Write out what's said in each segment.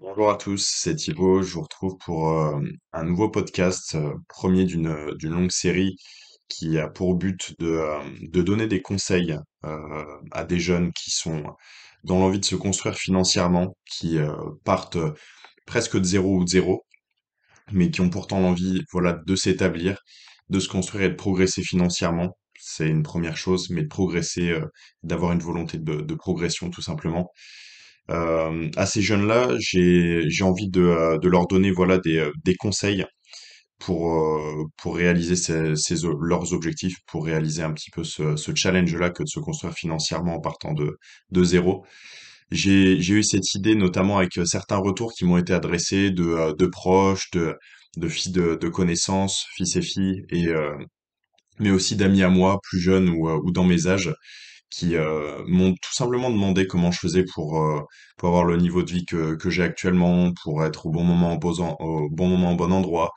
Bonjour à tous, c'est Thibaut. Je vous retrouve pour euh, un nouveau podcast, euh, premier d'une euh, d'une longue série qui a pour but de, de donner des conseils à des jeunes qui sont dans l'envie de se construire financièrement, qui partent presque de zéro ou de zéro, mais qui ont pourtant l'envie, voilà, de s'établir, de se construire et de progresser financièrement. C'est une première chose, mais de progresser, d'avoir une volonté de, de progression tout simplement. Euh, à ces jeunes-là, j'ai j'ai envie de, euh, de leur donner voilà des, euh, des conseils pour euh, pour réaliser ces, ces leurs objectifs, pour réaliser un petit peu ce, ce challenge-là que de se construire financièrement en partant de de zéro. J'ai j'ai eu cette idée notamment avec certains retours qui m'ont été adressés de de proches, de de filles de, de connaissances, fils et filles, et euh, mais aussi d'amis à moi plus jeunes ou, ou dans mes âges qui euh, m'ont tout simplement demandé comment je faisais pour, euh, avoir le niveau de vie que, j'ai actuellement, pour être au bon moment au, bon moment au bon endroit.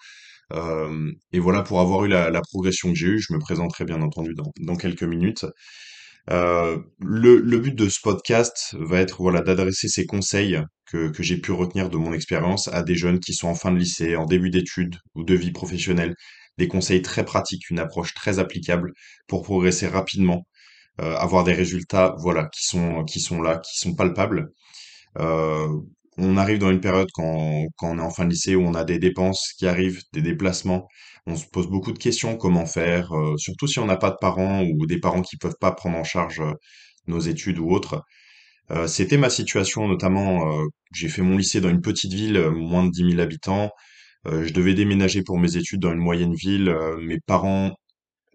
Euh, et voilà, pour avoir eu la, progression que j'ai eue, je me présenterai bien entendu dans, quelques minutes. Le, but de ce podcast va être voilà d'adresser ces conseils que, que j'ai pu retenir de mon expérience à des jeunes qui sont en fin de lycée, en début d'études ou de vie professionnelle. Des conseils très pratiques, une approche très applicable pour progresser rapidement avoir des résultats, voilà, qui sont qui sont là, qui sont palpables. Euh, on arrive dans une période quand, quand on est en fin de lycée où on a des dépenses qui arrivent, des déplacements. On se pose beaucoup de questions, comment faire, euh, surtout si on n'a pas de parents ou des parents qui peuvent pas prendre en charge euh, nos études ou autres. Euh, c'était ma situation, notamment, euh, j'ai fait mon lycée dans une petite ville, euh, moins de dix mille habitants. Euh, je devais déménager pour mes études dans une moyenne ville. Euh, mes parents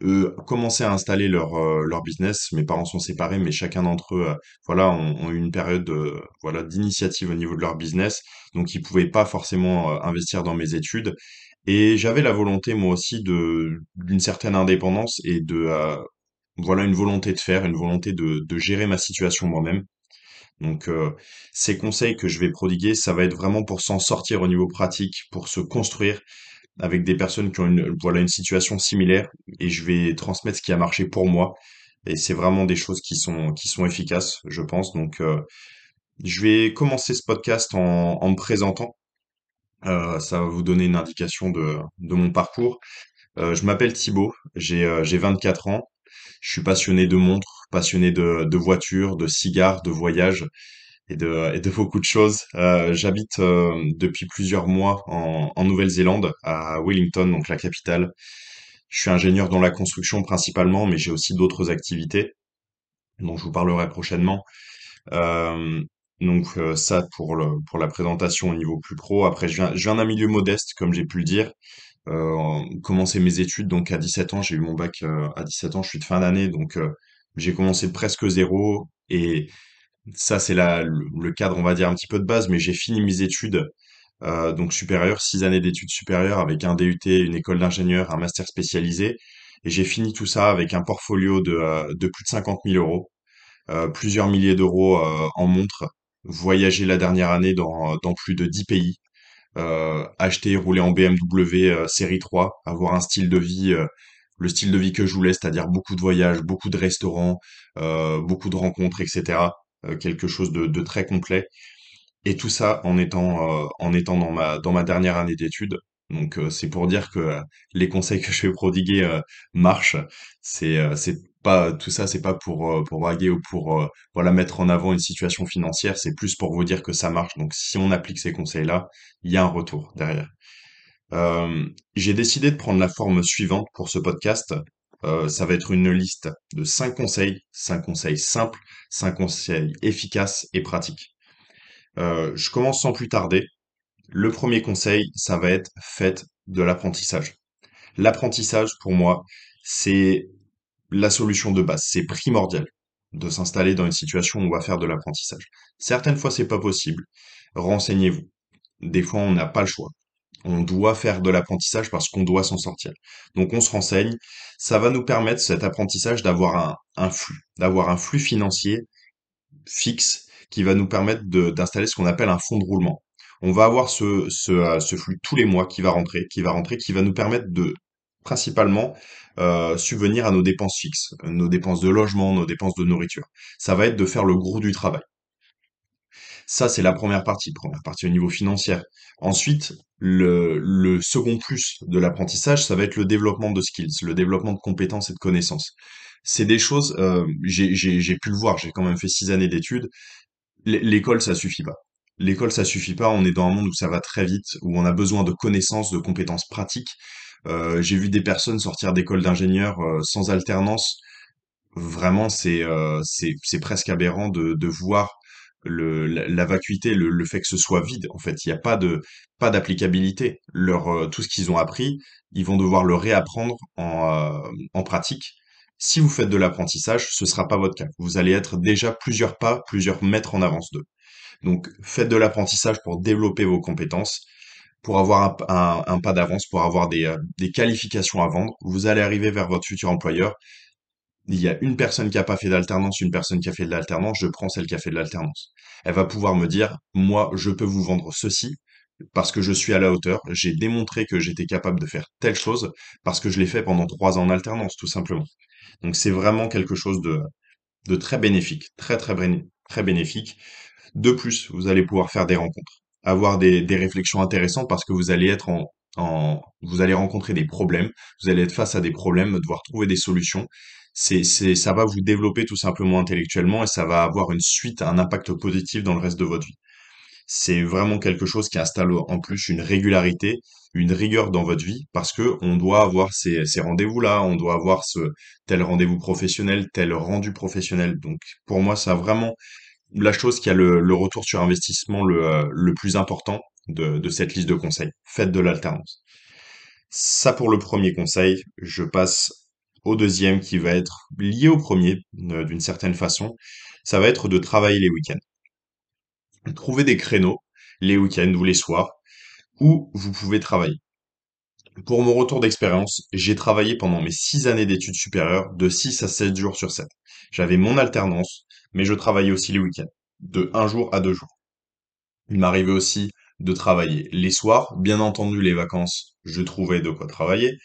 eux commençaient à installer leur euh, leur business. Mes parents sont séparés, mais chacun d'entre eux, euh, voilà, ont, eu une période de, voilà d'initiative au niveau de leur business. Donc ils pouvaient pas forcément euh, investir dans mes études. Et j'avais la volonté moi aussi d'une certaine indépendance et de voilà une volonté de faire, une volonté de de gérer ma situation moi-même. Donc ces conseils que je vais prodiguer, ça va être vraiment pour s'en sortir au niveau pratique, pour se construire avec des personnes qui ont une, voilà, une situation similaire et je vais transmettre ce qui a marché pour moi. Et c'est vraiment des choses qui sont, qui sont efficaces, je pense. Donc, euh, je vais commencer ce podcast en, me présentant. Euh, ça va vous donner une indication de, de mon parcours. Euh, je m'appelle Thibaut, j'ai j'ai 24 ans. Je suis passionné de montres, passionné de, de voitures, de cigares, de voyages et de, beaucoup de choses. Euh, j'habite euh, depuis plusieurs mois en, Nouvelle-Zélande, à Wellington, donc la capitale. Je suis ingénieur dans la construction principalement, mais j'ai aussi d'autres activités dont je vous parlerai prochainement. Euh, donc ça pour la présentation au niveau plus pro. Après, je viens, d'un milieu modeste, comme j'ai pu le dire. Euh, commencé mes études donc à 17 ans, j'ai eu mon bac à 17 ans, je suis de fin d'année, donc j'ai commencé presque zéro et ça c'est la, le cadre on va dire un petit peu de base, mais j'ai fini mes études euh, donc supérieures, six années d'études supérieures avec un DUT, une école d'ingénieur, un master spécialisé, et j'ai fini tout ça avec un portfolio de, euh, de plus de cinquante mille euros euh, plusieurs milliers d'euros euh, en montres, voyager la dernière année dans, dans plus de 10 pays, euh, acheter, rouler en BMW série 3, avoir un style de vie, le style de vie que je voulais, c'est-à-dire beaucoup de voyages, beaucoup de restaurants, euh, beaucoup de rencontres, etc. Euh, quelque chose de, très complet. Et tout ça en étant, euh, en étant dans ma, dans ma dernière année d'études. Donc euh, c'est pour dire que les conseils que je vais prodiguer marchent. C'est c'est pas tout ça, c'est pas pour pour braguer ou pour voilà mettre en avant une situation financière. C'est plus pour vous dire que ça marche. Donc si on applique ces conseils-là, il y a un retour derrière. J'ai décidé de prendre la forme suivante pour ce podcast. Euh, ça va être une liste de cinq conseils, cinq conseils simples, cinq conseils efficaces et pratiques. Euh, je commence sans plus tarder. Le premier conseil, ça va être faites de l'apprentissage. L'apprentissage, pour moi, c'est la solution de base. C'est primordial de s'installer dans une situation où on va faire de l'apprentissage. Certaines fois, c'est pas possible. Renseignez-vous. Des fois, on n'a pas le choix. On doit faire de l'apprentissage parce qu'on doit s'en sortir. Donc, on se renseigne. Ça va nous permettre, cet apprentissage, d'avoir un, flux, d'avoir un flux financier fixe qui va nous permettre d'installer ce qu'on appelle un fonds de roulement. On va avoir ce, ce, ce flux tous les mois qui va rentrer, qui va rentrer, qui va nous permettre de principalement euh, subvenir à nos dépenses fixes, nos dépenses de logement, nos dépenses de nourriture. Ça va être de faire le gros du travail. Ça, c'est la première partie, première partie au niveau financier. Ensuite, le, second plus de l'apprentissage, ça va être le développement de skills, le développement de compétences et de connaissances. C'est des choses, euh, j'ai pu le voir, j'ai quand même fait six années d'études. L'école, ça suffit pas. L'école, ça suffit pas. On est dans un monde où ça va très vite, où on a besoin de connaissances, de compétences pratiques. Euh, j'ai vu des personnes sortir d'école d'ingénieur euh, sans alternance Vraiment, c'est presque aberrant de voir le la, vacuité, le, le fait que ce soit vide. En fait, il n'y a pas de pas d'applicabilité. Leur euh, tout ce qu'ils ont appris, ils vont devoir le réapprendre en euh, en pratique. Si vous faites de l'apprentissage, ce sera pas votre cas. Vous allez être déjà plusieurs pas, plusieurs mètres en avance d'eux. Donc, faites de l'apprentissage pour développer vos compétences, pour avoir un pas d'avance, pour avoir des, euh, des qualifications à vendre. Vous allez arriver vers votre futur employeur il y a une personne qui a pas fait d'alternance, une personne qui a fait de l'alternance, je prends celle qui a fait de l'alternance. Elle va pouvoir me dire, moi, je peux vous vendre ceci parce que je suis à la hauteur. J'ai démontré que j'étais capable de faire telle chose parce que je l'ai fait pendant trois ans en alternance, tout simplement. Donc c'est vraiment quelque chose de, très bénéfique, très très très bénéfique. De plus, vous allez pouvoir faire des rencontres, avoir des, réflexions intéressantes parce que vous allez être en, vous allez rencontrer des problèmes, vous allez être face à des problèmes, devoir trouver des solutions. C'est, c'est, ça va vous développer tout simplement intellectuellement et ça va avoir une suite, un impact positif dans le reste de votre vie. C'est vraiment quelque chose qui installe en plus une régularité, une rigueur dans votre vie parce que on doit avoir ces, ces rendez-vous-là, on doit avoir ce tel rendez-vous professionnel, tel rendu professionnel. Donc pour moi, ça vraiment la chose qui a le, le retour sur investissement le, le plus important de, de cette liste de conseils. Faites de l'alternance. Ça pour le premier conseil. Je passe au deuxième qui va être lié au premier euh, d'une certaine façon. Ça va être de travailler les week-ends. Trouver des créneaux les week-ends ou les soirs où vous pouvez travailler. Pour mon retour d'expérience, j'ai travaillé pendant mes six années d'études supérieures de 6 à 7 jours sur 7. J'avais mon alternance, mais je travaillais aussi les week-ends, de un jour à deux jours. Il m'arrivait aussi de travailler les soirs. Bien entendu, les vacances, je trouvais de quoi travailler.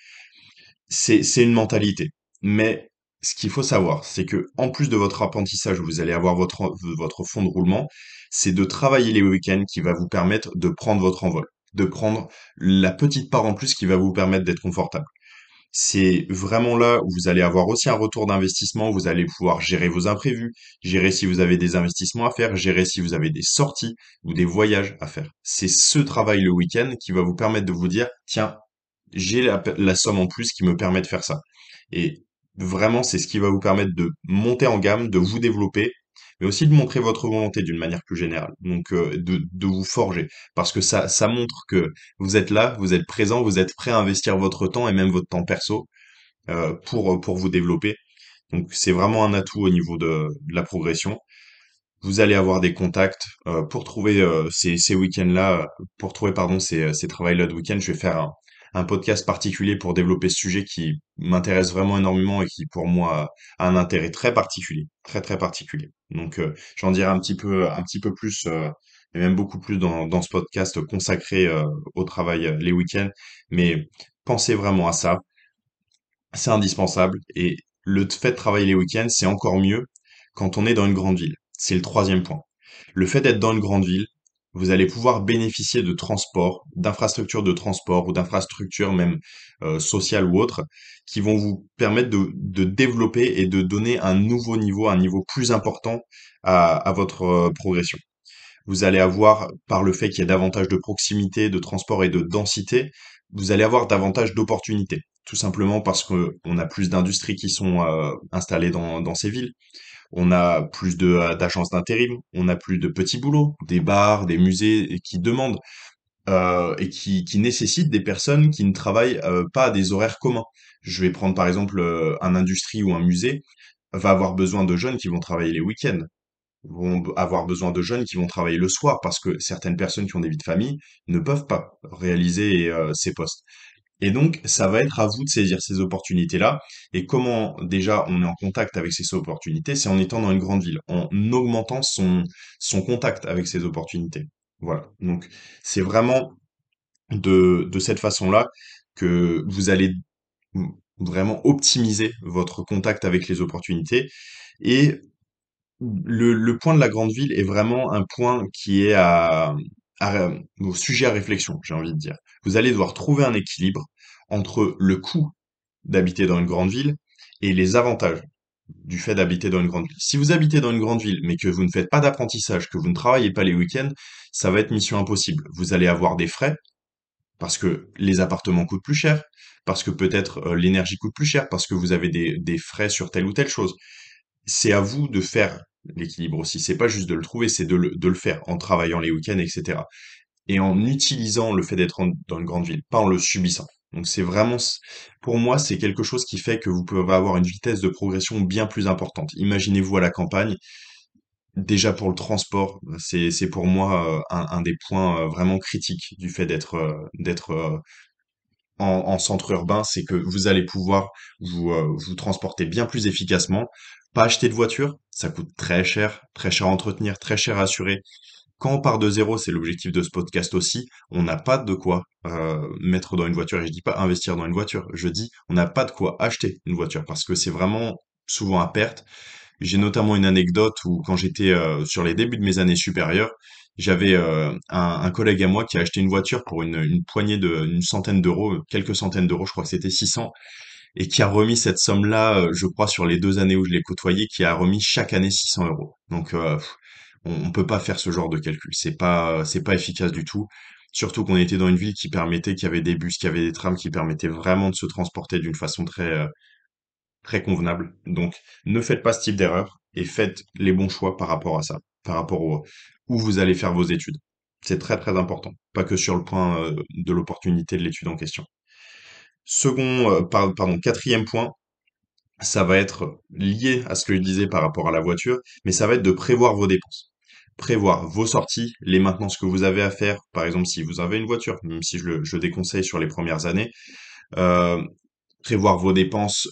C'est, une mentalité. Mais ce qu'il faut savoir, c'est que en plus de votre apprentissage, vous allez avoir votre, votre fond de roulement, c'est de travailler les week-ends qui va vous permettre de prendre votre envol, de prendre la petite part en plus qui va vous permettre d'être confortable. C'est vraiment là où vous allez avoir aussi un retour d'investissement, vous allez pouvoir gérer vos imprévus, gérer si vous avez des investissements à faire, gérer si vous avez des sorties ou des voyages à faire. C'est ce travail le week-end qui va vous permettre de vous dire, tiens, j'ai la, somme en plus qui me permet de faire ça. Et vraiment, c'est ce qui va vous permettre de monter en gamme, de vous développer, mais aussi de montrer votre volonté d'une manière plus générale. Donc, euh, de, de vous forger. Parce que ça, ça montre que vous êtes là, vous êtes présent, vous êtes prêt à investir votre temps et même votre temps perso euh, pour, pour vous développer. Donc, c'est vraiment un atout au niveau de, la progression. Vous allez avoir des contacts euh, pour trouver ces, ces week-ends-là, euh, pour trouver pardon ces, ces travails-là de week-end. Je vais faire un, un podcast particulier pour développer ce sujet qui m'intéresse vraiment énormément et qui pour moi a un intérêt très particulier, très très particulier. Donc euh, j'en dirai un petit peu un petit peu plus euh, et même beaucoup plus dans, ce podcast consacré euh, au travail les week-ends. Mais pensez vraiment à ça, c'est indispensable et le fait de travailler les week-ends, c'est encore mieux quand on est dans une grande ville. C'est le troisième point. Le fait d'être dans une grande ville, vous allez pouvoir bénéficier de transports, d'infrastructures de transport ou d'infrastructures même euh, sociales ou autres, qui vont vous permettre de, développer et de donner un nouveau niveau, un niveau plus important à, votre euh, progression. Vous allez avoir, par le fait qu'il y ait davantage de proximité, de transport et de densité, vous allez avoir davantage d'opportunités. Tout simplement parce que on a plus d'industries qui sont euh, installées dans ces villes on a plus de euh, d'agences d'intérim, on a plus de petits boulots, des bars, des musées qui demandent euh, et qui, nécessitent des personnes qui ne travaillent euh, pas à des horaires communs. Je vais prendre par exemple un industrie ou un musée va avoir besoin de jeunes qui vont travailler les week-ends, vont avoir besoin de jeunes qui vont travailler le soir parce que certaines personnes qui ont des vies de famille ne peuvent pas réaliser ces postes. Et donc, ça va être à vous de saisir ces opportunités-là. Et comment déjà on est en contact avec ces opportunités, c'est en étant dans une grande ville, en augmentant son, son contact avec ces opportunités. Voilà. Donc, c'est vraiment de, de cette façon-là que vous allez vraiment optimiser votre contact avec les opportunités. Et le, le point de la grande ville est vraiment un point qui est à, à, au sujet à réflexion, j'ai envie de dire. Vous allez devoir trouver un équilibre entre le coût d'habiter dans une grande ville et les avantages du fait d'habiter dans une grande ville. Si vous habitez dans une grande ville, mais que vous ne faites pas d'apprentissage, que vous ne travaillez pas les week-ends, ça va être mission impossible. Vous allez avoir des frais, parce que les appartements coûtent plus cher, parce que peut-être euh, l'énergie coûte plus cher, parce que vous avez des frais sur telle ou telle chose. C'est à vous de faire l'équilibre aussi. C'est pas juste de le trouver, c'est de le, de le faire en travaillant les week-ends, etc. Et en utilisant le fait d'être dans une grande ville, pas en le subissant. Donc c'est vraiment, pour moi, c'est quelque chose qui fait que vous pouvez avoir une vitesse de progression bien plus importante. Imaginez-vous à la campagne, déjà pour le transport, c'est pour moi euh, un, des points euh, vraiment critiques du fait d'être euh, d'être en, en centre urbain, c'est que vous allez pouvoir vous, vous transporter bien plus efficacement. Pas acheter de voiture, ça coûte très cher, très cher à entretenir, très cher à assurer. Quand on part de zéro, c'est l'objectif de ce podcast aussi, on n'a pas de quoi euh, mettre dans une voiture. Et je dis pas investir dans une voiture, je dis on n'a pas de quoi acheter une voiture parce que c'est vraiment souvent à perte. J'ai notamment une anecdote où quand j'étais euh, sur les débuts de mes années supérieures, j'avais euh, un, collègue à moi qui a acheté une voiture pour une, une poignée de, une centaine d'euros, quelques centaines d'euros, je crois que c'était 600, et qui a remis cette somme-là, euh, je crois, sur les deux années où je l'ai côtoyé, qui a remis chaque année 600 euros. Donc, euh, on, peut pas faire ce genre de calcul. C'est pas, c'est pas efficace du tout. Surtout qu'on était dans une ville qui permettait, qu'il y avait des bus, qu'il y avait des trams qui permettaient vraiment de se transporter d'une façon très, euh, très convenable. Donc, ne faites pas ce type d'erreur et faites les bons choix par rapport à ça, par rapport au, où vous allez faire vos études. C'est très très important, pas que sur le point euh, de l'opportunité de l'étude en question. Second, euh, par- pardon, quatrième point, ça va être lié à ce que je disais par rapport à la voiture, mais ça va être de prévoir vos dépenses. Prévoir vos sorties, les maintenances que vous avez à faire, par exemple si vous avez une voiture, même si je le, je déconseille sur les premières années, euh, prévoir vos dépenses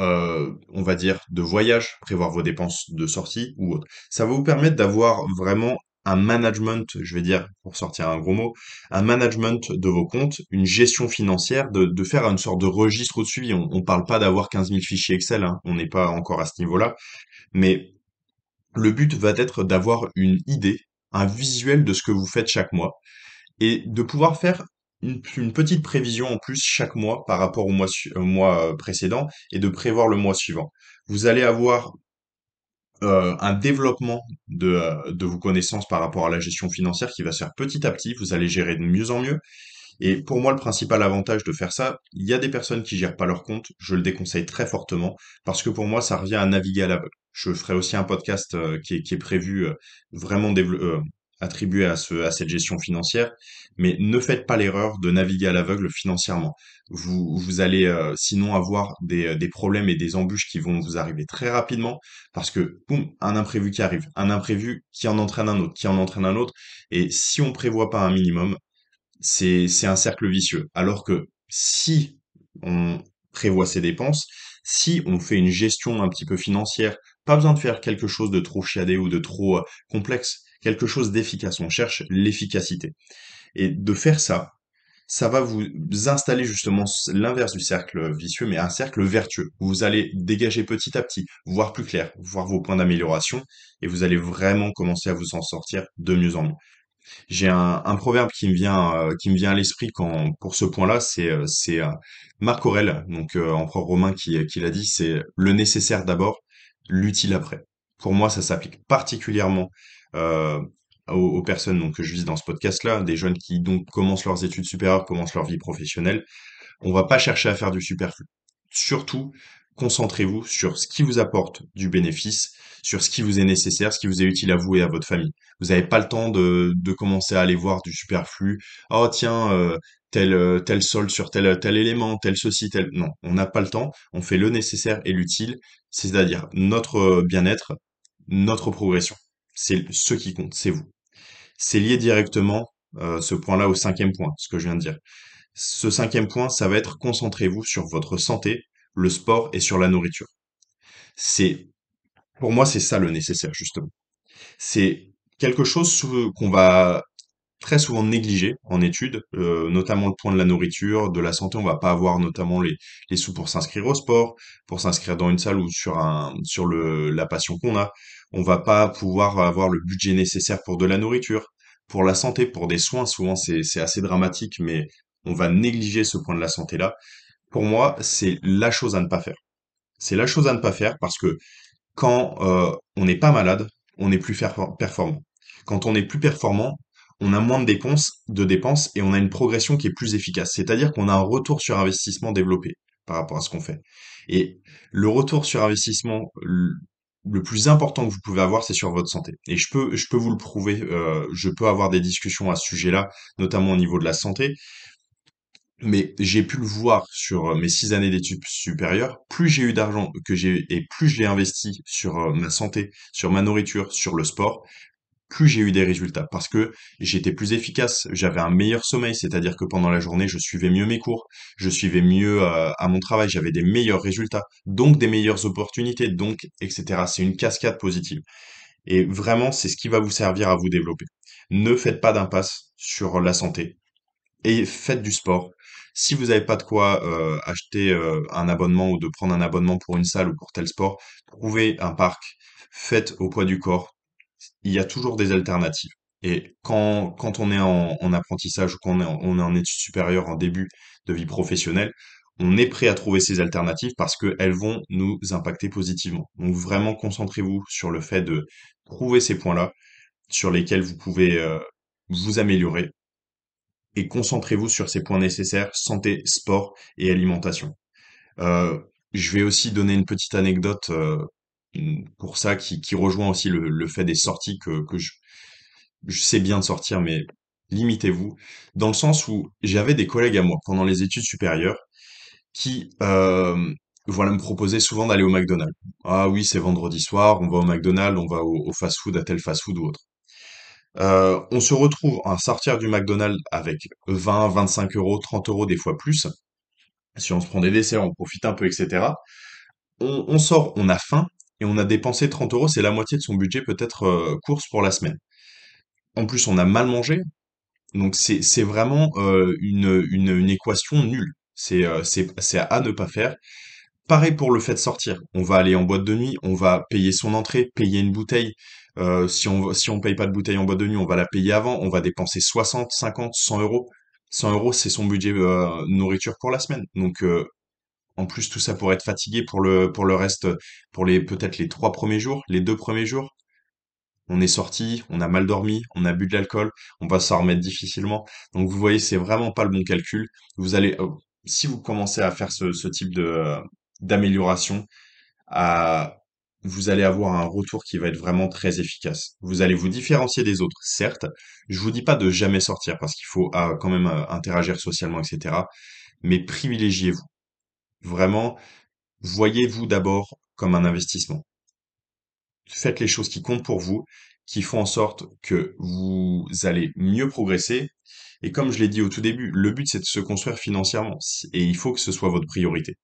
euh, on va dire, de voyage, prévoir vos dépenses de sortie ou autre. Ça va vous permettre d'avoir vraiment un management, je vais dire, pour sortir un gros mot, un management de vos comptes, une gestion financière, de, faire une sorte de registre de suivi. On, on parle pas d'avoir 15 000 fichiers Excel, hein, on n'est pas encore à ce niveau-là, mais le but va être d'avoir une idée, un visuel de ce que vous faites chaque mois et de pouvoir faire une, petite prévision en plus chaque mois par rapport au au mois euh, précédent et de prévoir le mois suivant. Vous allez avoir euh, un développement de, euh, de vos connaissances par rapport à la gestion financière qui va se faire petit à petit. Vous allez gérer de mieux en mieux. Et pour moi, le principal avantage de faire ça, il y a des personnes qui gèrent pas leur compte. Je le déconseille très fortement parce que pour moi, ça revient à naviguer à l'aveugle. Je ferai aussi un podcast euh, qui est, qui est prévu vraiment attribué à ce, à cette gestion financière. Mais ne faites pas l'erreur de naviguer à l'aveugle financièrement. Vous, vous allez euh, sinon avoir des, euh, des problèmes et des embûches qui vont vous arriver très rapidement parce que, boum, un imprévu qui arrive, un imprévu qui en entraîne un autre, qui en entraîne un autre. Et si on prévoit pas un minimum, c'est c'est un cercle vicieux. Alors que si on prévoit ses dépenses, si on fait une gestion un petit peu financière, pas besoin de faire quelque chose de trop chiadé ou de trop euh, complexe, quelque chose d'efficace. On cherche l'efficacité. Et de faire ça, ça va vous installer justement l'inverse du cercle vicieux, mais un cercle vertueux. Vous allez dégager petit à petit, voir plus clair, voir vos points d'amélioration, et vous allez vraiment commencer à vous en sortir de mieux en mieux. J'ai un, proverbe qui me vient, euh, qui me vient à l'esprit pour ce point-là, c'est, euh, euh, Marc Aurèle, donc empereur romain, qui l'a dit, c'est le nécessaire d'abord, l'utile après. Pour moi, ça s'applique particulièrement euh, aux, personnes donc, que je vise dans ce podcast-là, des jeunes qui donc commencent leurs études supérieures, commencent leur vie professionnelle. On va pas chercher à faire du superflu. Surtout, concentrez-vous sur ce qui vous apporte du bénéfice, sur ce qui vous est nécessaire, ce qui vous est utile à vous et à votre famille. Vous n'avez pas le temps de, de commencer à aller voir du superflu. Oh tiens, euh, tel, euh, tel sol sur tel, tel élément, tel ceci, tel... Non, on n'a pas le temps. On fait le nécessaire et l'utile, c'est-à-dire notre bien-être, notre progression. C'est ce qui compte, c'est vous. C'est lié directement, euh, ce point-là, au cinquième point, ce que je viens de dire. Ce cinquième point, ça va être concentrez-vous sur votre santé, le sport et sur la nourriture. C'est, pour moi, c'est ça le nécessaire, justement. C'est quelque chose qu'on va très souvent négligé en études, euh, notamment le point de la nourriture, de la santé. On va pas avoir notamment les, sous pour s'inscrire au sport, pour s'inscrire dans une salle ou sur le, la passion qu'on a. On va pas pouvoir avoir le budget nécessaire pour de la nourriture, pour la santé, pour des soins. Souvent, c'est, assez dramatique, mais on va négliger ce point de la santé-là. Pour moi, c'est la chose à ne pas faire. C'est la chose à ne pas faire parce que quand euh, on n'est pas malade, on est plus performant. Quand on est plus performant, on a moins de dépenses, de dépenses et on a une progression qui est plus efficace. C'est-à-dire qu'on a un retour sur investissement développé par rapport à ce qu'on fait. Et le retour sur investissement le plus important que vous pouvez avoir, c'est sur votre santé. Et je peux, vous le prouver. euh, je peux avoir des discussions à ce sujet-là, notamment au niveau de la santé. Mais j'ai pu le voir sur euh, mes six années d'études supérieures. Plus j'ai eu d'argent que et plus je l'ai investi sur euh, ma santé, sur ma nourriture, sur le sport, plus j'ai eu des résultats parce que j'étais plus efficace, j'avais un meilleur sommeil, c'est-à-dire que pendant la journée, je suivais mieux mes cours, je suivais mieux euh, à mon travail, j'avais des meilleurs résultats, donc des meilleures opportunités, donc etc. C'est une cascade positive. Et vraiment, c'est ce qui va vous servir à vous développer. Ne faites pas d'impasse sur la santé et faites du sport. Si vous n'avez pas de quoi euh, acheter euh, un abonnement ou de prendre un abonnement pour une salle ou pour tel sport, trouvez un parc, faites au poids du corps. Il y a toujours des alternatives. Et quand, quand on est en, en apprentissage ou quand on est en, on est en études supérieures, en début de vie professionnelle, on est prêt à trouver ces alternatives parce qu'elles vont nous impacter positivement. Donc vraiment, concentrez-vous sur le fait de trouver ces points-là sur lesquels vous pouvez euh, vous améliorer et concentrez-vous sur ces points nécessaires, santé, sport et alimentation. Euh, je vais aussi donner une petite anecdote euh, pour ça qui, rejoint aussi le, fait des sorties que, je, sais bien de sortir, mais limitez-vous, dans le sens où j'avais des collègues à moi pendant les études supérieures qui euh, voilà, me proposaient souvent d'aller au McDonald's. Ah oui, c'est vendredi soir, on va au McDonald's, on va au, fast-food, à tel fast-food ou autre. Euh, on se retrouve à sortir du McDonald's avec 20, 25 euros, 30 euros, des fois plus. Si on se prend des desserts, on profite un peu, etc. On sort, on a faim, et on a dépensé 30 euros, c'est la moitié de son budget peut-être euh, course pour la semaine. En plus, on a mal mangé, donc c'est vraiment euh, une, une, équation nulle. C'est euh, c'est à ne pas faire. Pareil pour le fait de sortir. On va aller en boîte de nuit, on va payer son entrée, payer une bouteille. Si on si paye pas de bouteille en boîte de nuit, on va la payer avant. On va dépenser 60, 50, 100 euros. 100 euros, c'est son budget nourriture pour la semaine. Donc en plus tout ça pour être fatigué pour le reste, pour les peut-être les trois premiers jours, les deux premiers jours. On est sorti, on a mal dormi, on a bu de l'alcool, on va s'en remettre difficilement. Donc vous voyez, c'est vraiment pas le bon calcul. Euh, si vous commencez à faire ce, type d'amélioration, vous allez avoir un retour qui va être vraiment très efficace. Vous allez vous différencier des autres, certes. Je vous dis pas de jamais sortir parce qu'il faut ah, quand même euh, interagir socialement, etc. Mais privilégiez-vous. Vraiment, voyez-vous d'abord comme un investissement faites les choses qui comptent pour vous, qui font en sorte que vous allez mieux progresser. Et comme je l'ai dit au tout début, le but c'est de se construire financièrement et il faut que ce soit votre priorité.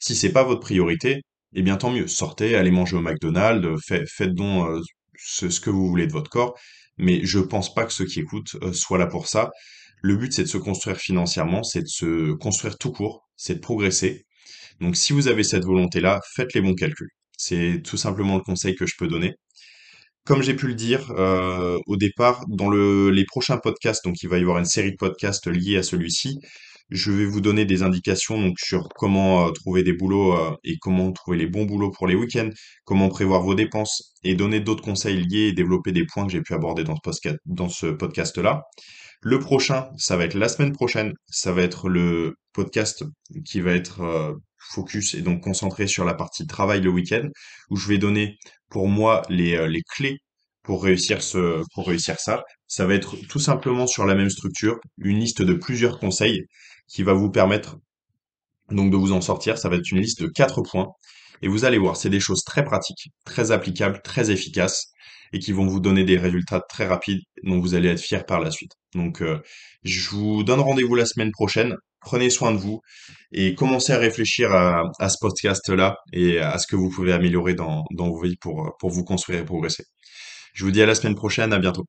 Si c'est pas votre priorité, eh bien tant mieux, sortez, allez manger au McDonald's, faites, donc euh, ce, ce que vous voulez de votre corps, mais je pense pas que ceux qui écoutent euh, soient là pour ça. Le but c'est de se construire financièrement, c'est de se construire tout court, c'est de progresser. Donc si vous avez cette volonté-là, faites les bons calculs. C'est tout simplement le conseil que je peux donner. Comme j'ai pu le dire euh, au départ, dans le, les prochains podcasts, donc il va y avoir une série de podcasts liés à celui-ci, je vais vous donner des indications sur comment euh, trouver des boulots euh, et comment trouver les bons boulots pour les week-ends, comment prévoir vos dépenses et donner d'autres conseils liés et développer des points que j'ai pu aborder dans ce podcast-là. Le prochain, ça va être la semaine prochaine, ça va être le podcast qui va être focus et donc concentré sur la partie travail le week-end, où je vais donner pour moi les, euh, les clés pour réussir ce, pour réussir ça. Ça va être tout simplement sur la même structure, une liste de plusieurs conseils qui va vous permettre donc de vous en sortir. Ça va être une liste de quatre points. Et vous allez voir, c'est des choses très pratiques, très applicables, très efficaces et qui vont vous donner des résultats très rapides dont vous allez être fier par la suite. Donc, euh, je vous donne rendez-vous la semaine prochaine. Prenez soin de vous et commencez à réfléchir à, ce podcast-là et à ce que vous pouvez améliorer dans, dans vos vies pour, pour vous construire et progresser. Je vous dis à la semaine prochaine, à bientôt.